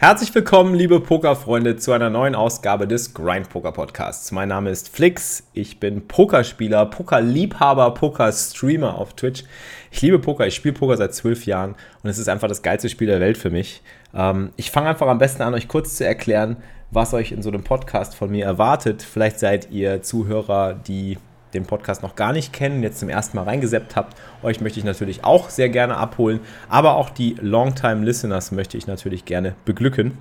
Herzlich willkommen, liebe Pokerfreunde, zu einer neuen Ausgabe des Grind Poker Podcasts. Mein Name ist Flix, ich bin Pokerspieler, Pokerliebhaber, Pokerstreamer auf Twitch. Ich liebe Poker, ich spiele Poker seit zwölf Jahren und es ist einfach das geilste Spiel der Welt für mich. Ähm, ich fange einfach am besten an, euch kurz zu erklären, was euch in so einem Podcast von mir erwartet. Vielleicht seid ihr Zuhörer, die den Podcast noch gar nicht kennen, jetzt zum ersten Mal reingeseppt habt, euch möchte ich natürlich auch sehr gerne abholen, aber auch die Longtime Listeners möchte ich natürlich gerne beglücken.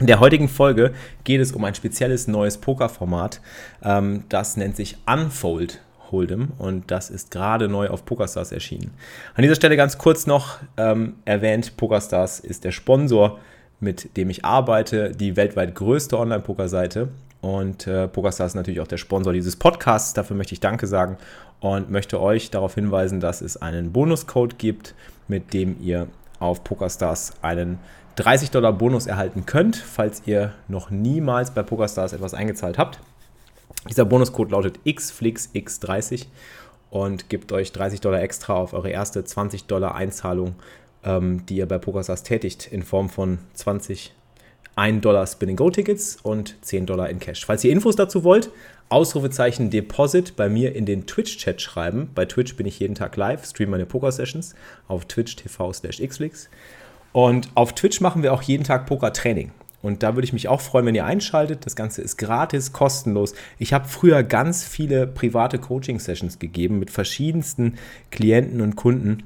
In der heutigen Folge geht es um ein spezielles neues Pokerformat, ähm, das nennt sich Unfold Hold'em und das ist gerade neu auf PokerStars erschienen. An dieser Stelle ganz kurz noch ähm, erwähnt, PokerStars ist der Sponsor, mit dem ich arbeite, die weltweit größte Online-Poker-Seite und äh, PokerStars ist natürlich auch der Sponsor dieses Podcasts. Dafür möchte ich Danke sagen und möchte euch darauf hinweisen, dass es einen Bonuscode gibt, mit dem ihr auf PokerStars einen 30 Dollar Bonus erhalten könnt, falls ihr noch niemals bei PokerStars etwas eingezahlt habt. Dieser Bonuscode lautet XFlixX30 und gibt euch 30 Dollar extra auf eure erste 20 Dollar Einzahlung, ähm, die ihr bei PokerStars tätigt, in Form von 20 1 Dollar Spin-Go-Tickets und 10 Dollar in Cash. Falls ihr Infos dazu wollt, Ausrufezeichen Deposit bei mir in den Twitch-Chat schreiben. Bei Twitch bin ich jeden Tag live, streame meine Poker-Sessions auf Twitch TV slash xflix. Und auf Twitch machen wir auch jeden Tag Poker-Training. Und da würde ich mich auch freuen, wenn ihr einschaltet. Das Ganze ist gratis, kostenlos. Ich habe früher ganz viele private Coaching-Sessions gegeben mit verschiedensten Klienten und Kunden,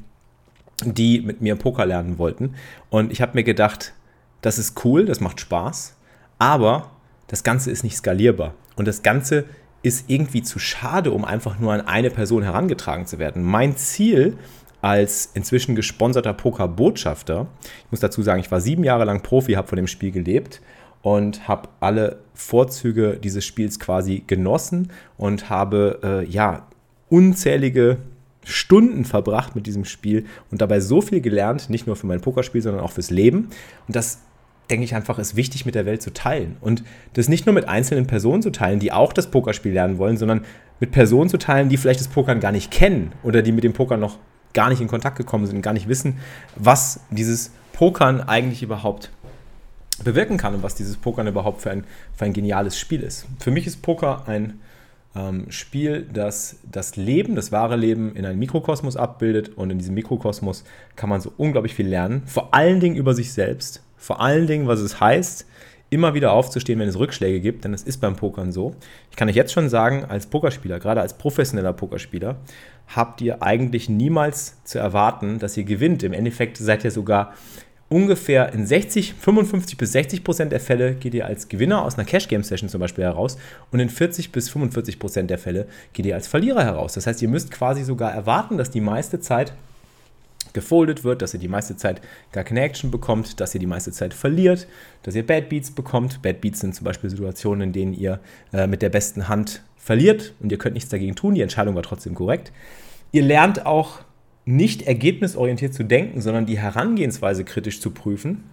die mit mir Poker lernen wollten. Und ich habe mir gedacht, das ist cool, das macht Spaß, aber das Ganze ist nicht skalierbar. Und das Ganze ist irgendwie zu schade, um einfach nur an eine Person herangetragen zu werden. Mein Ziel als inzwischen gesponserter Poker-Botschafter, ich muss dazu sagen, ich war sieben Jahre lang Profi, habe von dem Spiel gelebt und habe alle Vorzüge dieses Spiels quasi genossen und habe äh, ja unzählige Stunden verbracht mit diesem Spiel und dabei so viel gelernt, nicht nur für mein Pokerspiel, sondern auch fürs Leben. Und das denke ich einfach, ist wichtig mit der Welt zu teilen. Und das nicht nur mit einzelnen Personen zu teilen, die auch das Pokerspiel lernen wollen, sondern mit Personen zu teilen, die vielleicht das Pokern gar nicht kennen oder die mit dem Pokern noch gar nicht in Kontakt gekommen sind und gar nicht wissen, was dieses Pokern eigentlich überhaupt bewirken kann und was dieses Pokern überhaupt für ein, für ein geniales Spiel ist. Für mich ist Poker ein ähm, Spiel, das das Leben, das wahre Leben in einem Mikrokosmos abbildet und in diesem Mikrokosmos kann man so unglaublich viel lernen, vor allen Dingen über sich selbst vor allen Dingen, was es heißt, immer wieder aufzustehen, wenn es Rückschläge gibt, denn das ist beim Pokern so. Ich kann euch jetzt schon sagen, als Pokerspieler, gerade als professioneller Pokerspieler, habt ihr eigentlich niemals zu erwarten, dass ihr gewinnt. Im Endeffekt seid ihr sogar ungefähr in 60, 55 bis 60 Prozent der Fälle geht ihr als Gewinner aus einer Cash Game Session zum Beispiel heraus und in 40 bis 45 Prozent der Fälle geht ihr als Verlierer heraus. Das heißt, ihr müsst quasi sogar erwarten, dass die meiste Zeit gefoldet wird, dass ihr die meiste Zeit gar keine Action bekommt, dass ihr die meiste Zeit verliert, dass ihr Bad Beats bekommt. Bad Beats sind zum Beispiel Situationen, in denen ihr äh, mit der besten Hand verliert und ihr könnt nichts dagegen tun. Die Entscheidung war trotzdem korrekt. Ihr lernt auch nicht ergebnisorientiert zu denken, sondern die Herangehensweise kritisch zu prüfen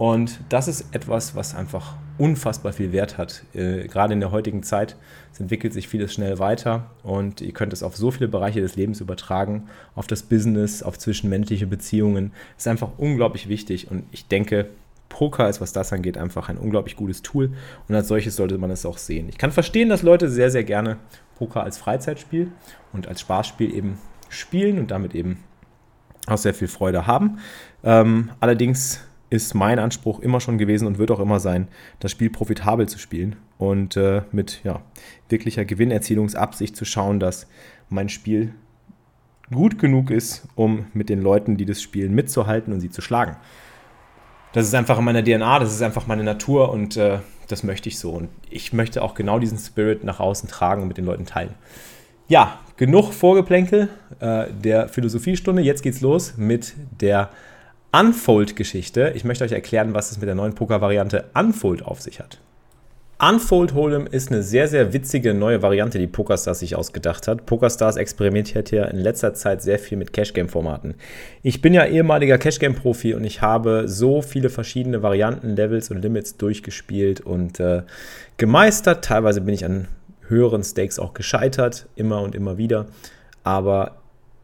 und das ist etwas, was einfach unfassbar viel Wert hat. Äh, gerade in der heutigen Zeit. Entwickelt sich vieles schnell weiter und ihr könnt es auf so viele Bereiche des Lebens übertragen, auf das Business, auf zwischenmenschliche Beziehungen. Ist einfach unglaublich wichtig und ich denke, Poker ist, was das angeht, einfach ein unglaublich gutes Tool und als solches sollte man es auch sehen. Ich kann verstehen, dass Leute sehr, sehr gerne Poker als Freizeitspiel und als Spaßspiel eben spielen und damit eben auch sehr viel Freude haben. Ähm, allerdings ist mein Anspruch immer schon gewesen und wird auch immer sein, das Spiel profitabel zu spielen und äh, mit ja, wirklicher Gewinnerzielungsabsicht zu schauen, dass mein Spiel gut genug ist, um mit den Leuten, die das spielen, mitzuhalten und sie zu schlagen. Das ist einfach in meiner DNA, das ist einfach meine Natur und äh, das möchte ich so. Und ich möchte auch genau diesen Spirit nach außen tragen und mit den Leuten teilen. Ja, genug Vorgeplänkel äh, der Philosophiestunde. Jetzt geht's los mit der Unfold-Geschichte. Ich möchte euch erklären, was es mit der neuen Poker-Variante Unfold auf sich hat. Unfold Hold'em ist eine sehr, sehr witzige neue Variante, die PokerStars sich ausgedacht hat. PokerStars experimentiert ja in letzter Zeit sehr viel mit Cash-Game-Formaten. Ich bin ja ehemaliger Cash-Game-Profi und ich habe so viele verschiedene Varianten, Levels und Limits durchgespielt und äh, gemeistert. Teilweise bin ich an höheren Stakes auch gescheitert, immer und immer wieder. Aber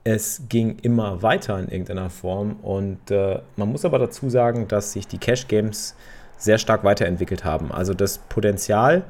es ging immer weiter in irgendeiner Form und äh, man muss aber dazu sagen, dass sich die Cash-Games sehr stark weiterentwickelt haben. Also das Potenzial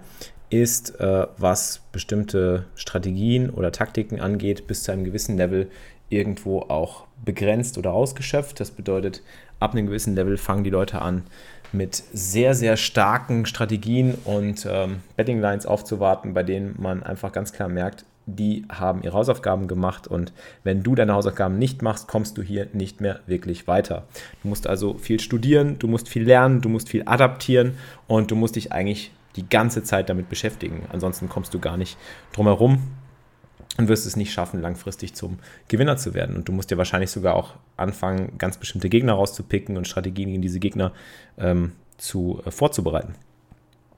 ist, äh, was bestimmte Strategien oder Taktiken angeht, bis zu einem gewissen Level irgendwo auch begrenzt oder ausgeschöpft. Das bedeutet, ab einem gewissen Level fangen die Leute an, mit sehr, sehr starken Strategien und ähm, Betting Lines aufzuwarten, bei denen man einfach ganz klar merkt, die haben ihre Hausaufgaben gemacht und wenn du deine Hausaufgaben nicht machst, kommst du hier nicht mehr wirklich weiter. Du musst also viel studieren, du musst viel lernen, du musst viel adaptieren und du musst dich eigentlich die ganze Zeit damit beschäftigen. Ansonsten kommst du gar nicht drum herum und wirst es nicht schaffen, langfristig zum Gewinner zu werden. Und du musst ja wahrscheinlich sogar auch anfangen, ganz bestimmte Gegner rauszupicken und Strategien gegen diese Gegner ähm, zu, äh, vorzubereiten.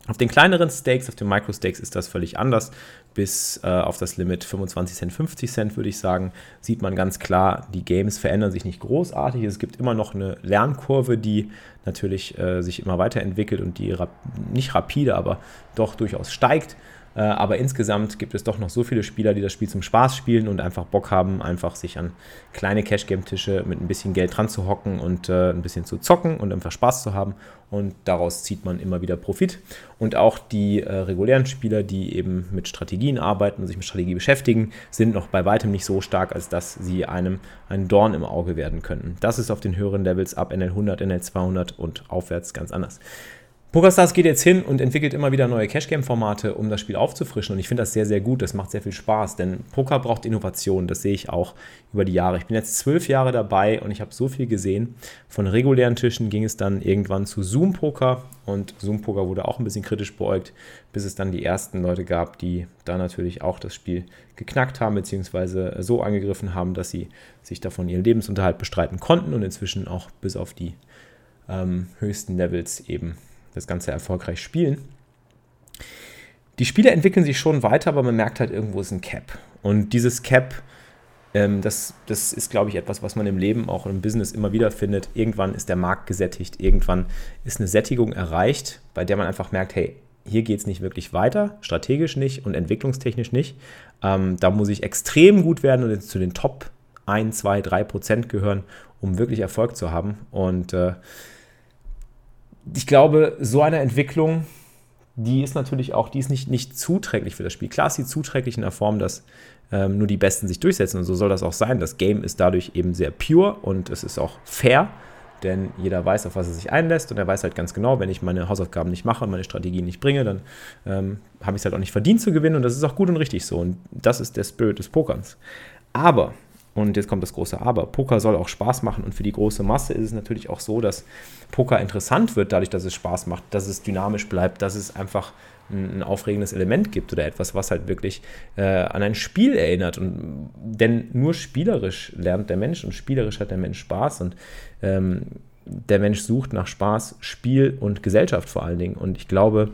Auf den kleineren Stakes, auf den Micro-Stakes ist das völlig anders. Bis äh, auf das Limit 25 Cent, 50 Cent würde ich sagen, sieht man ganz klar, die Games verändern sich nicht großartig. Es gibt immer noch eine Lernkurve, die natürlich äh, sich immer weiterentwickelt und die rap nicht rapide, aber doch durchaus steigt. Äh, aber insgesamt gibt es doch noch so viele Spieler, die das Spiel zum Spaß spielen und einfach Bock haben, einfach sich an kleine Cash-Game-Tische mit ein bisschen Geld dran zu hocken und äh, ein bisschen zu zocken und einfach Spaß zu haben. Und daraus zieht man immer wieder Profit. Und auch die äh, regulären Spieler, die eben mit Strategien arbeiten und sich mit Strategie beschäftigen, sind noch bei weitem nicht so stark, als dass sie einem ein Dorn im Auge werden könnten. Das ist auf den höheren Levels ab NL 100, NL 200 und aufwärts ganz anders. PokerStars geht jetzt hin und entwickelt immer wieder neue Cash-Game-Formate, um das Spiel aufzufrischen. Und ich finde das sehr, sehr gut. Das macht sehr viel Spaß, denn Poker braucht Innovation. Das sehe ich auch über die Jahre. Ich bin jetzt zwölf Jahre dabei und ich habe so viel gesehen. Von regulären Tischen ging es dann irgendwann zu Zoom-Poker und Zoom-Poker wurde auch ein bisschen kritisch beäugt, bis es dann die ersten Leute gab, die da natürlich auch das Spiel geknackt haben, beziehungsweise so angegriffen haben, dass sie sich davon ihren Lebensunterhalt bestreiten konnten und inzwischen auch bis auf die ähm, höchsten Levels eben das Ganze erfolgreich spielen. Die Spiele entwickeln sich schon weiter, aber man merkt halt, irgendwo ist ein Cap. Und dieses Cap, ähm, das, das ist, glaube ich, etwas, was man im Leben, auch im Business immer wieder findet. Irgendwann ist der Markt gesättigt, irgendwann ist eine Sättigung erreicht, bei der man einfach merkt, hey, hier geht es nicht wirklich weiter, strategisch nicht und entwicklungstechnisch nicht. Ähm, da muss ich extrem gut werden und zu den Top 1, 2, 3 Prozent gehören, um wirklich Erfolg zu haben. Und äh, ich glaube, so eine Entwicklung, die ist natürlich auch, die ist nicht, nicht zuträglich für das Spiel. Klar ist sie zuträglich in der Form, dass ähm, nur die Besten sich durchsetzen und so soll das auch sein. Das Game ist dadurch eben sehr pure und es ist auch fair, denn jeder weiß, auf was er sich einlässt und er weiß halt ganz genau, wenn ich meine Hausaufgaben nicht mache und meine Strategien nicht bringe, dann ähm, habe ich es halt auch nicht verdient zu gewinnen und das ist auch gut und richtig so und das ist der Spirit des Pokerns. Aber und jetzt kommt das große Aber. Poker soll auch Spaß machen und für die große Masse ist es natürlich auch so, dass Poker interessant wird, dadurch, dass es Spaß macht, dass es dynamisch bleibt, dass es einfach ein, aufregendes Element gibt oder etwas, was halt wirklich äh, an ein Spiel erinnert. Und, denn nur spielerisch lernt der Mensch und spielerisch hat der Mensch Spaß und ähm, der Mensch sucht nach Spaß, Spiel und Gesellschaft vor allen Dingen. Und ich glaube,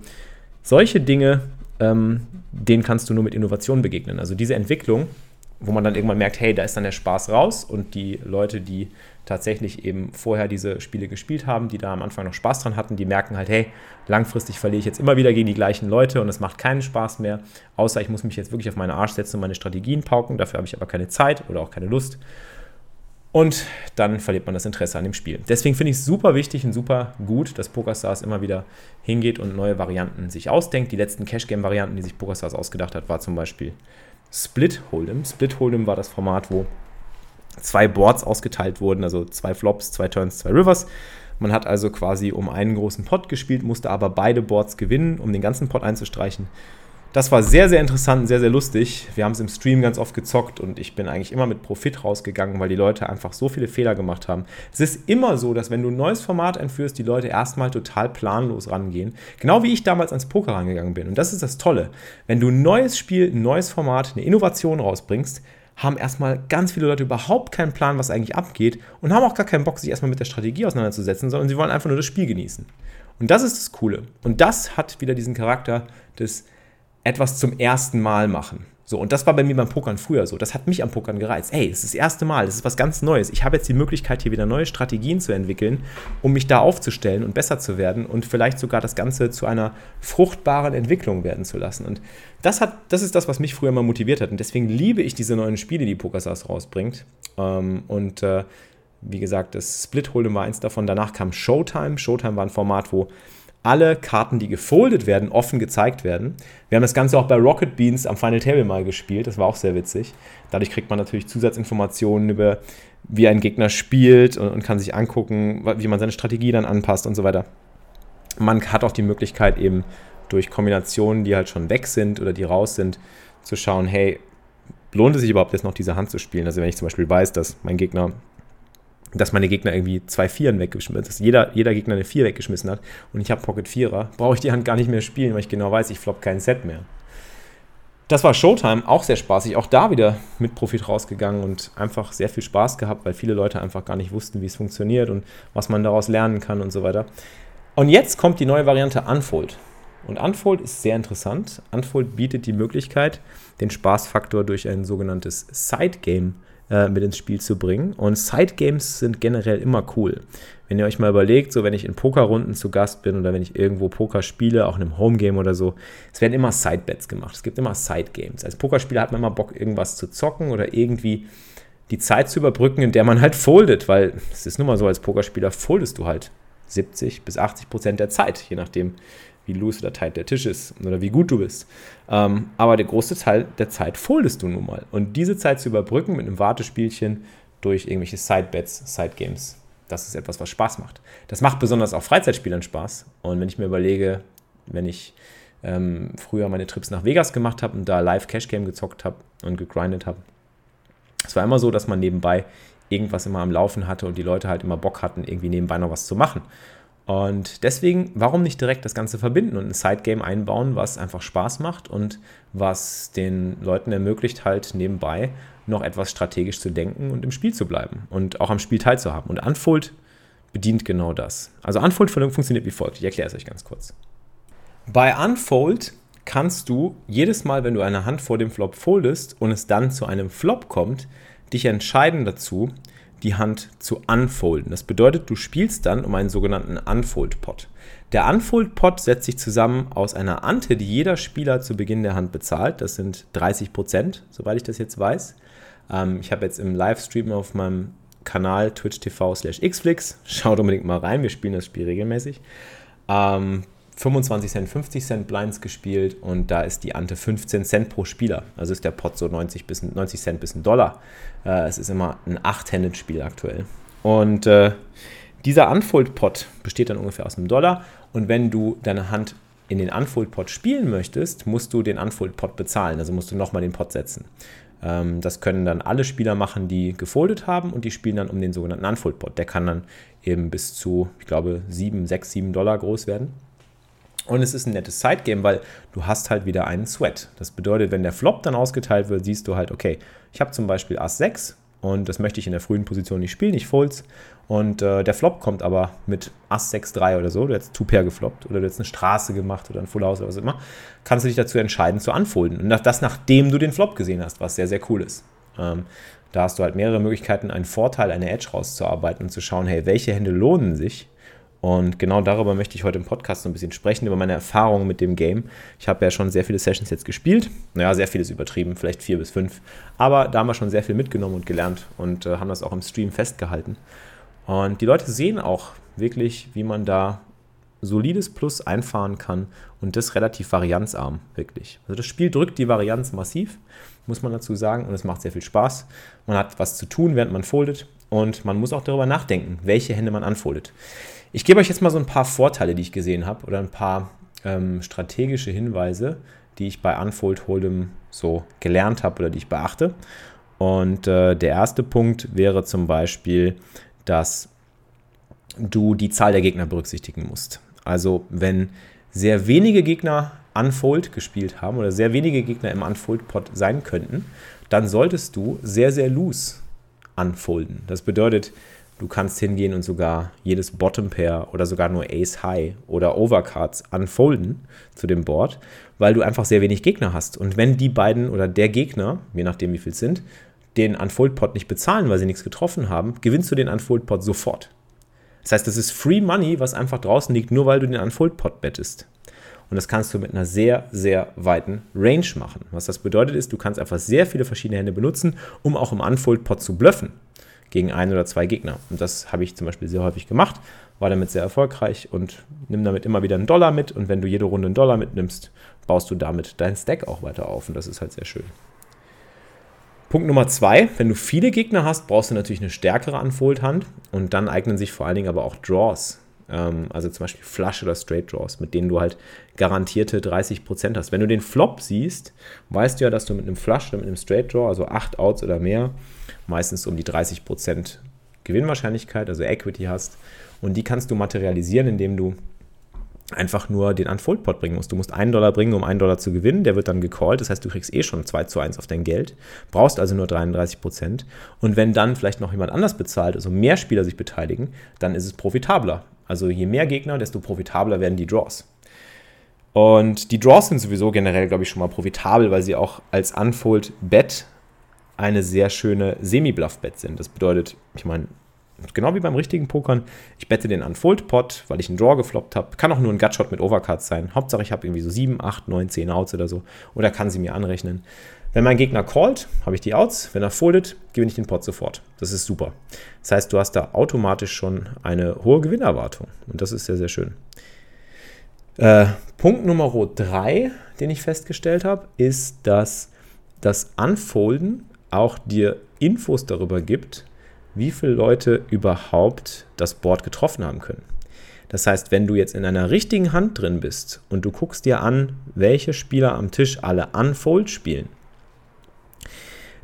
solche Dinge, ähm, denen kannst du nur mit Innovation begegnen. Also diese Entwicklung wo man dann irgendwann merkt, hey, da ist dann der Spaß raus und die Leute, die tatsächlich eben vorher diese Spiele gespielt haben, die da am Anfang noch Spaß dran hatten, die merken halt, hey, langfristig verliere ich jetzt immer wieder gegen die gleichen Leute und es macht keinen Spaß mehr, außer ich muss mich jetzt wirklich auf meine Arsch setzen und meine Strategien pauken, dafür habe ich aber keine Zeit oder auch keine Lust. Und dann verliert man das Interesse an dem Spiel. Deswegen finde ich es super wichtig und super gut, dass PokerStars immer wieder hingeht und neue Varianten sich ausdenkt. Die letzten Cash-Game-Varianten, die sich PokerStars ausgedacht hat, war zum Beispiel Split Hold'em. Split Hold'em war das Format, wo zwei Boards ausgeteilt wurden, also zwei Flops, zwei Turns, zwei Rivers. Man hat also quasi um einen großen Pot gespielt, musste aber beide Boards gewinnen, um den ganzen Pot einzustreichen. Das war sehr, sehr interessant, sehr, sehr lustig. Wir haben es im Stream ganz oft gezockt und ich bin eigentlich immer mit Profit rausgegangen, weil die Leute einfach so viele Fehler gemacht haben. Es ist immer so, dass wenn du ein neues Format einführst, die Leute erstmal total planlos rangehen. Genau wie ich damals ans Poker rangegangen bin. Und das ist das Tolle. Wenn du ein neues Spiel, ein neues Format, eine Innovation rausbringst, haben erstmal ganz viele Leute überhaupt keinen Plan, was eigentlich abgeht und haben auch gar keinen Bock, sich erstmal mit der Strategie auseinanderzusetzen, sondern sie wollen einfach nur das Spiel genießen. Und das ist das Coole. Und das hat wieder diesen Charakter des etwas zum ersten Mal machen. So, und das war bei mir beim Pokern früher so. Das hat mich am Pokern gereizt. Ey, es ist das erste Mal, das ist was ganz Neues. Ich habe jetzt die Möglichkeit, hier wieder neue Strategien zu entwickeln, um mich da aufzustellen und besser zu werden und vielleicht sogar das Ganze zu einer fruchtbaren Entwicklung werden zu lassen. Und das, hat, das ist das, was mich früher mal motiviert hat. Und deswegen liebe ich diese neuen Spiele, die PokerStars rausbringt. Ähm, und äh, wie gesagt, das Split Hold'em war eins davon. Danach kam Showtime. Showtime war ein Format, wo alle Karten, die gefoldet werden, offen gezeigt werden. Wir haben das Ganze auch bei Rocket Beans am Final Table mal gespielt. Das war auch sehr witzig. Dadurch kriegt man natürlich Zusatzinformationen über, wie ein Gegner spielt und, und kann sich angucken, wie man seine Strategie dann anpasst und so weiter. Man hat auch die Möglichkeit, eben durch Kombinationen, die halt schon weg sind oder die raus sind, zu schauen, hey, lohnt es sich überhaupt jetzt noch diese Hand zu spielen? Also wenn ich zum Beispiel weiß, dass mein Gegner dass meine Gegner irgendwie zwei Vieren weggeschmissen dass jeder, jeder Gegner eine Vier weggeschmissen hat und ich habe Pocket Vierer, brauche ich die Hand gar nicht mehr spielen, weil ich genau weiß, ich flop kein Set mehr. Das war Showtime, auch sehr spaßig, auch da wieder mit Profit rausgegangen und einfach sehr viel Spaß gehabt, weil viele Leute einfach gar nicht wussten, wie es funktioniert und was man daraus lernen kann und so weiter. Und jetzt kommt die neue Variante Unfold. Und Unfold ist sehr interessant. Unfold bietet die Möglichkeit, den Spaßfaktor durch ein sogenanntes Side-Game äh, mit ins Spiel zu bringen. Und Side-Games sind generell immer cool. Wenn ihr euch mal überlegt, so wenn ich in Pokerrunden zu Gast bin oder wenn ich irgendwo Poker spiele, auch in einem Homegame oder so, es werden immer Side-Bets gemacht. Es gibt immer Side-Games. Als Pokerspieler hat man immer Bock, irgendwas zu zocken oder irgendwie die Zeit zu überbrücken, in der man halt foldet, weil es ist nun mal so, als Pokerspieler foldest du halt 70 bis 80 Prozent der Zeit, je nachdem, wie loose oder tight der Tisch ist oder wie gut du bist. Ähm, aber der große Teil der Zeit foldest du nun mal. Und diese Zeit zu überbrücken mit einem Wartespielchen durch irgendwelche Sidebets, Sidegames, das ist etwas, was Spaß macht. Das macht besonders auch Freizeitspielern Spaß. Und wenn ich mir überlege, wenn ich ähm, früher meine Trips nach Vegas gemacht habe und da live Cash Game gezockt habe und gegrindet habe, es war immer so, dass man nebenbei irgendwas immer am Laufen hatte und die Leute halt immer Bock hatten, irgendwie nebenbei noch was zu machen. Und deswegen, warum nicht direkt das Ganze verbinden und ein Sidegame einbauen, was einfach Spaß macht und was den Leuten ermöglicht, halt nebenbei noch etwas strategisch zu denken und im Spiel zu bleiben und auch am Spiel teilzuhaben. Und Unfold bedient genau das. Also Unfold funktioniert wie folgt. Ich erkläre es euch ganz kurz. Bei Unfold kannst du jedes Mal, wenn du eine Hand vor dem Flop foldest und es dann zu einem Flop kommt, dich entscheiden dazu, die Hand zu unfolden. Das bedeutet, du spielst dann um einen sogenannten Unfold-Pot. Der Unfold-Pot setzt sich zusammen aus einer Ante, die jeder Spieler zu Beginn der Hand bezahlt. Das sind 30 Prozent, soweit ich das jetzt weiß. Ähm, ich habe jetzt im Livestream auf meinem Kanal Twitch TV slash xflix, schaut unbedingt mal rein, wir spielen das Spiel regelmäßig. Ähm, 25 Cent, 50 Cent Blinds gespielt und da ist die Ante 15 Cent pro Spieler. Also ist der Pot so 90, bis, 90 Cent bis ein Dollar. Äh, es ist immer ein 8-Handed-Spiel aktuell. Und äh, dieser Unfold-Pot besteht dann ungefähr aus einem Dollar und wenn du deine Hand in den Unfold-Pot spielen möchtest, musst du den Unfold-Pot bezahlen, also musst du nochmal den Pot setzen. Ähm, das können dann alle Spieler machen, die gefoldet haben und die spielen dann um den sogenannten Unfold-Pot. Der kann dann eben bis zu, ich glaube, 7, 6, 7 Dollar groß werden. Und es ist ein nettes Sidegame, weil du hast halt wieder einen Sweat. Das bedeutet, wenn der Flop dann ausgeteilt wird, siehst du halt, okay, ich habe zum Beispiel Ass 6 und das möchte ich in der frühen Position nicht spielen, ich folds. Und äh, der Flop kommt aber mit Ass 6, 3 oder so, du hättest Two-Pair gefloppt oder du hättest eine Straße gemacht oder ein Full House oder was immer, kannst du dich dazu entscheiden zu unfolden. Und das nachdem du den Flop gesehen hast, was sehr, sehr cool ist. Ähm, da hast du halt mehrere Möglichkeiten, einen Vorteil, eine Edge rauszuarbeiten und zu schauen, hey, welche Hände lohnen sich und genau darüber möchte ich heute im Podcast so ein bisschen sprechen, über meine Erfahrungen mit dem Game. Ich habe ja schon sehr viele Sessions jetzt gespielt. Naja, sehr viel ist übertrieben, vielleicht vier bis fünf. Aber da haben wir schon sehr viel mitgenommen und gelernt und äh, haben das auch im Stream festgehalten. Und die Leute sehen auch wirklich, wie man da solides Plus einfahren kann und das relativ varianzarm, wirklich. Also das Spiel drückt die Varianz massiv, muss man dazu sagen, und es macht sehr viel Spaß. Man hat was zu tun, während man foldet und man muss auch darüber nachdenken, welche Hände man anfoldet. Ich gebe euch jetzt mal so ein paar Vorteile, die ich gesehen habe oder ein paar ähm, strategische Hinweise, die ich bei Unfold Hold'em so gelernt habe oder die ich beachte. Und äh, der erste Punkt wäre zum Beispiel, dass du die Zahl der Gegner berücksichtigen musst. Also wenn sehr wenige Gegner Unfold gespielt haben oder sehr wenige Gegner im Unfold-Pot sein könnten, dann solltest du sehr, sehr loose unfolden. Das bedeutet, du kannst hingehen und sogar jedes Bottom Pair oder sogar nur Ace High oder Overcards unfolden zu dem Board, weil du einfach sehr wenig Gegner hast. Und wenn die beiden oder der Gegner, je nachdem wie viel es sind, den Unfold Pot nicht bezahlen, weil sie nichts getroffen haben, gewinnst du den Unfold Pot sofort. Das heißt, das ist Free Money, was einfach draußen liegt, nur weil du den Unfold Pot bettest. Und das kannst du mit einer sehr, sehr weiten Range machen. Was das bedeutet ist, du kannst einfach sehr viele verschiedene Hände benutzen, um auch im Unfold Pot zu bluffen gegen ein oder zwei Gegner. Und das habe ich zum Beispiel sehr häufig gemacht, war damit sehr erfolgreich und nimm damit immer wieder einen Dollar mit. Und wenn du jede Runde einen Dollar mitnimmst, baust du damit deinen Stack auch weiter auf. Und das ist halt sehr schön. Punkt Nummer zwei, wenn du viele Gegner hast, brauchst du natürlich eine stärkere Unfold-Hand und dann eignen sich vor allen Dingen aber auch Draws. Ähm, also zum Beispiel Flush oder Straight Draws, mit denen du halt garantierte 30% hast. Wenn du den Flop siehst, weißt du ja, dass du mit einem Flush oder mit einem Straight Draw, also 8 Outs oder mehr, meistens um die 30% Gewinnwahrscheinlichkeit, also Equity hast. Und die kannst du materialisieren, indem du einfach nur den Unfold-Pot bringen musst. Du musst einen Dollar bringen, um einen Dollar zu gewinnen. Der wird dann gecallt. Das heißt, du kriegst eh schon 2 zu 1 auf dein Geld. Brauchst also nur 33 Prozent. Und wenn dann vielleicht noch jemand anders bezahlt, also mehr Spieler sich beteiligen, dann ist es profitabler. Also je mehr Gegner, desto profitabler werden die Draws. Und die Draws sind sowieso generell, glaube ich, schon mal profitabel, weil sie auch als Unfold-Bet eine sehr schöne Semi-Bluff-Bet sind. Das bedeutet, ich meine, genau wie beim richtigen Pokern, ich bette den Unfold-Pot, weil ich einen Draw gefloppt habe. Kann auch nur ein Gutshot mit Overcards sein. Hauptsache, ich habe irgendwie so 7, 8, 9, 10 Outs oder so. Oder kann sie mir anrechnen. Wenn mein Gegner callt, habe ich die Outs. Wenn er foldet, gewinne ich den Pot sofort. Das ist super. Das heißt, du hast da automatisch schon eine hohe Gewinnerwartung. Und das ist sehr, sehr schön. Äh, Punkt Nummer 3, den ich festgestellt habe, ist, dass das Unfolden auch dir Infos darüber gibt, wie viele Leute überhaupt das Board getroffen haben können. Das heißt, wenn du jetzt in einer richtigen Hand drin bist und du guckst dir an, welche Spieler am Tisch alle Unfold spielen,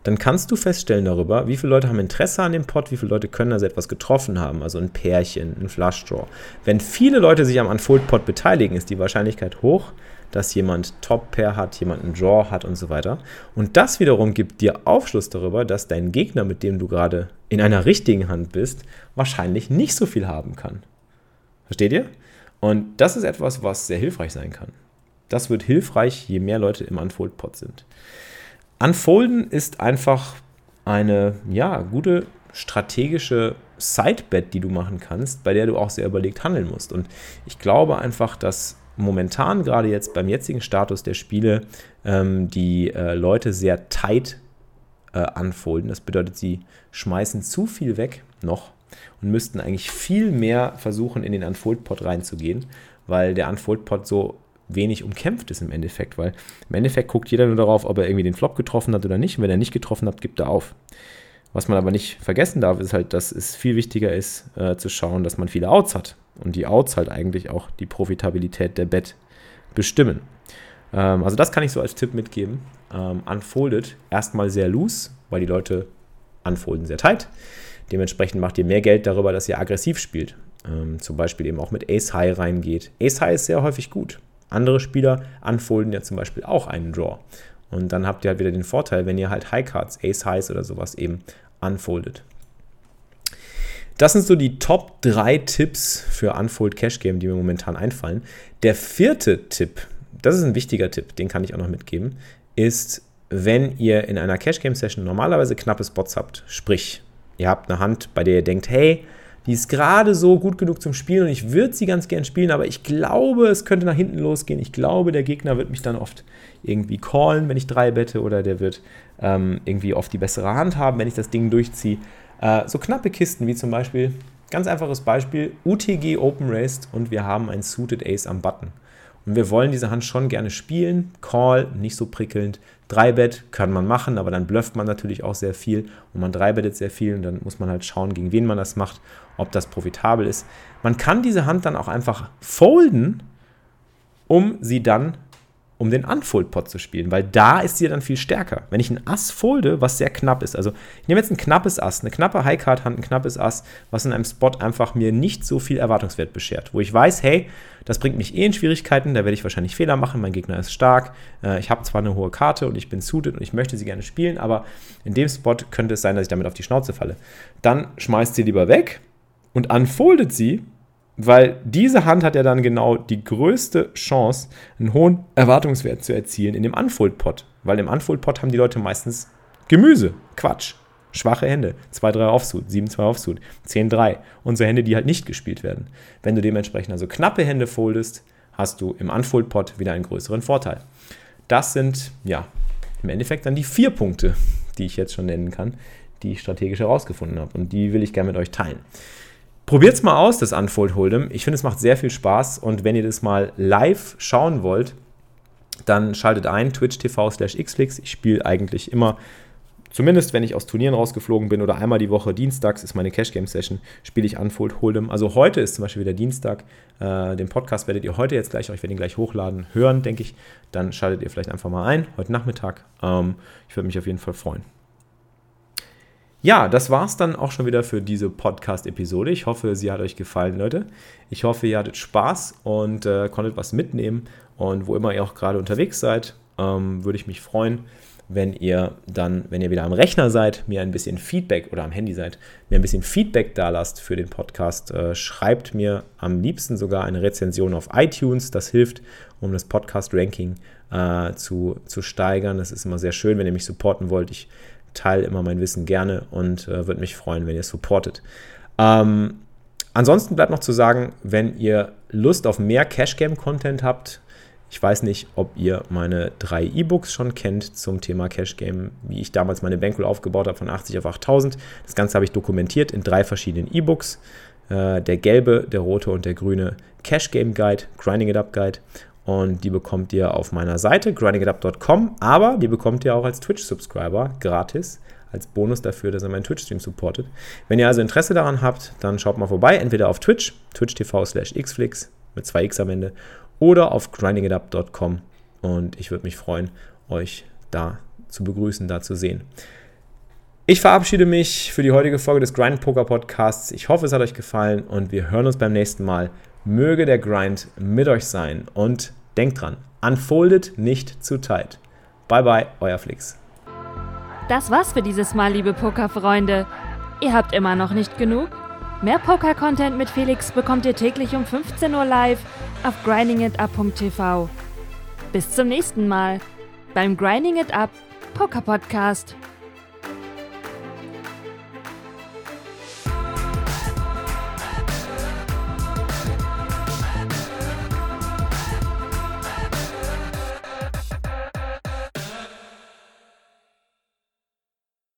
dann kannst du feststellen darüber, wie viele Leute haben Interesse an dem Pot, wie viele Leute können also etwas getroffen haben, also ein Pärchen, ein Flush Draw. Wenn viele Leute sich am Unfold Pot beteiligen, ist die Wahrscheinlichkeit hoch, dass jemand Top-Pair hat, jemand einen Draw hat und so weiter. Und das wiederum gibt dir Aufschluss darüber, dass dein Gegner, mit dem du gerade in einer richtigen Hand bist, wahrscheinlich nicht so viel haben kann. Versteht ihr? Und das ist etwas, was sehr hilfreich sein kann. Das wird hilfreich, je mehr Leute im Unfold-Pot sind. Unfolden ist einfach eine ja, gute strategische Sidebet, die du machen kannst, bei der du auch sehr überlegt handeln musst. Und ich glaube einfach, dass momentan, gerade jetzt beim jetzigen Status der Spiele, ähm, die äh, Leute sehr tight äh, unfolden. Das bedeutet, sie schmeißen zu viel weg noch und müssten eigentlich viel mehr versuchen, in den Unfold-Pot reinzugehen, weil der Unfold-Pot so wenig umkämpft ist im Endeffekt, weil im Endeffekt guckt jeder nur darauf, ob er irgendwie den Flop getroffen hat oder nicht. Und wenn er nicht getroffen hat, gibt er auf. Was man aber nicht vergessen darf, ist halt, dass es viel wichtiger ist, äh, zu schauen, dass man viele Outs hat. Und die Outs halt eigentlich auch die Profitabilität der Bet bestimmen. Ähm, also das kann ich so als Tipp mitgeben. Ähm, unfolded erstmal sehr loose, weil die Leute unfolden sehr tight. Dementsprechend macht ihr mehr Geld darüber, dass ihr aggressiv spielt. Ähm, zum Beispiel eben auch mit Ace High reingeht. Ace High ist sehr häufig gut. Andere Spieler unfolden ja zum Beispiel auch einen Draw. Und dann habt ihr halt wieder den Vorteil, wenn ihr halt High Cards, Ace Highs oder sowas eben unfoldet. Das sind so die Top 3 Tipps für Unfold Cash Game, die mir momentan einfallen. Der vierte Tipp, das ist ein wichtiger Tipp, den kann ich auch noch mitgeben, ist, wenn ihr in einer Cash Game Session normalerweise knappe Spots habt, sprich, ihr habt eine Hand, bei der ihr denkt, hey, die ist gerade so gut genug zum Spielen und ich würde sie ganz gern spielen, aber ich glaube, es könnte nach hinten losgehen. Ich glaube, der Gegner wird mich dann oft irgendwie callen, wenn ich drei bette, oder der wird ähm, irgendwie oft die bessere Hand haben, wenn ich das Ding durchziehe. Äh, so knappe Kisten wie zum Beispiel, ganz einfaches Beispiel, UTG Open Raced und wir haben ein Suited Ace am Button. Und wir wollen diese Hand schon gerne spielen. Call, nicht so prickelnd. Dreibett kann man machen, aber dann blufft man natürlich auch sehr viel und man dreibettet sehr viel und dann muss man halt schauen, gegen wen man das macht, ob das profitabel ist. Man kann diese Hand dann auch einfach folden, um sie dann um den Unfold-Pot zu spielen, weil da ist sie dann viel stärker. Wenn ich ein Ass folde, was sehr knapp ist, also ich nehme jetzt ein knappes Ass, eine knappe High-Card-Hand, ein knappes Ass, was in einem Spot einfach mir nicht so viel Erwartungswert beschert, wo ich weiß, hey, das bringt mich eh in Schwierigkeiten, da werde ich wahrscheinlich Fehler machen, mein Gegner ist stark, äh, ich habe zwar eine hohe Karte und ich bin suited und ich möchte sie gerne spielen, aber in dem Spot könnte es sein, dass ich damit auf die Schnauze falle. Dann schmeißt sie lieber weg und unfoldet sie weil diese Hand hat ja dann genau die größte Chance, einen hohen Erwartungswert zu erzielen in dem Unfold-Pot. Weil im Unfold-Pot haben die Leute meistens Gemüse, Quatsch, schwache Hände, 2-3 Offsuit, 7-2 Offsuit, 10-3 und so Hände, die halt nicht gespielt werden. Wenn du dementsprechend also knappe Hände foldest, hast du im Unfold-Pot wieder einen größeren Vorteil. Das sind, ja, im Endeffekt dann die vier Punkte, die ich jetzt schon nennen kann, die ich strategisch herausgefunden habe und die will ich gerne mit euch teilen. Probiert es mal aus, das Unfold Hold'em. Ich finde, es macht sehr viel Spaß und wenn ihr das mal live schauen wollt, dann schaltet ein, twitch TV slash xflix. Ich spiele eigentlich immer, zumindest wenn ich aus Turnieren rausgeflogen bin oder einmal die Woche, dienstags ist meine Cash Game Session, spiele ich Unfold Hold'em. Also heute ist zum Beispiel wieder Dienstag. Äh, den Podcast werdet ihr heute jetzt gleich, ich werde ihn gleich hochladen, hören, denke ich. Dann schaltet ihr vielleicht einfach mal ein, heute Nachmittag. Ähm, ich würde mich auf jeden Fall freuen. Ja, das war's dann auch schon wieder für diese Podcast-Episode. Ich hoffe, sie hat euch gefallen, Leute. Ich hoffe, ihr hattet Spaß und äh, konntet was mitnehmen. Und wo immer ihr auch gerade unterwegs seid, ähm, würde ich mich freuen, wenn ihr dann, wenn ihr wieder am Rechner seid, mir ein bisschen Feedback oder am Handy seid, mir ein bisschen Feedback da lasst für den Podcast. Äh, schreibt mir am liebsten sogar eine Rezension auf iTunes. Das hilft, um das Podcast-Ranking äh, zu, zu steigern. Das ist immer sehr schön, wenn ihr mich supporten wollt. Ich teile immer mein Wissen gerne und äh, würde mich freuen, wenn ihr es supportet. Ähm, ansonsten bleibt noch zu sagen, wenn ihr Lust auf mehr Cash-Game-Content habt, ich weiß nicht, ob ihr meine drei E-Books schon kennt zum Thema Cash Game, wie ich damals meine Bankroll aufgebaut habe von 80 auf 8000. Das Ganze habe ich dokumentiert in drei verschiedenen E-Books. Äh, der gelbe, der rote und der grüne Cash Game Guide, Grinding It Up Guide und die bekommt ihr auf meiner Seite grindingitup.com, aber die bekommt ihr auch als Twitch-Subscriber gratis als Bonus dafür, dass ihr meinen Twitch-Stream supportet. Wenn ihr also Interesse daran habt, dann schaut mal vorbei, entweder auf Twitch, twitch.tv slash xflix mit zwei x am Ende, oder auf grindingitup.com und ich würde mich freuen, euch da zu begrüßen, da zu sehen. Ich verabschiede mich für die heutige Folge des Grind Poker Podcasts. Ich hoffe, es hat euch gefallen und wir hören uns beim nächsten Mal. Möge der Grind mit euch sein und denkt dran, unfoldet nicht zu tight. Bye bye, euer Flix. Das war's für dieses Mal, liebe Pokerfreunde. Ihr habt immer noch nicht genug? Mehr Poker-Content mit Felix bekommt ihr täglich um 15 Uhr live auf grindingitup.tv. Bis zum nächsten Mal beim Grinding It Up Poker Podcast.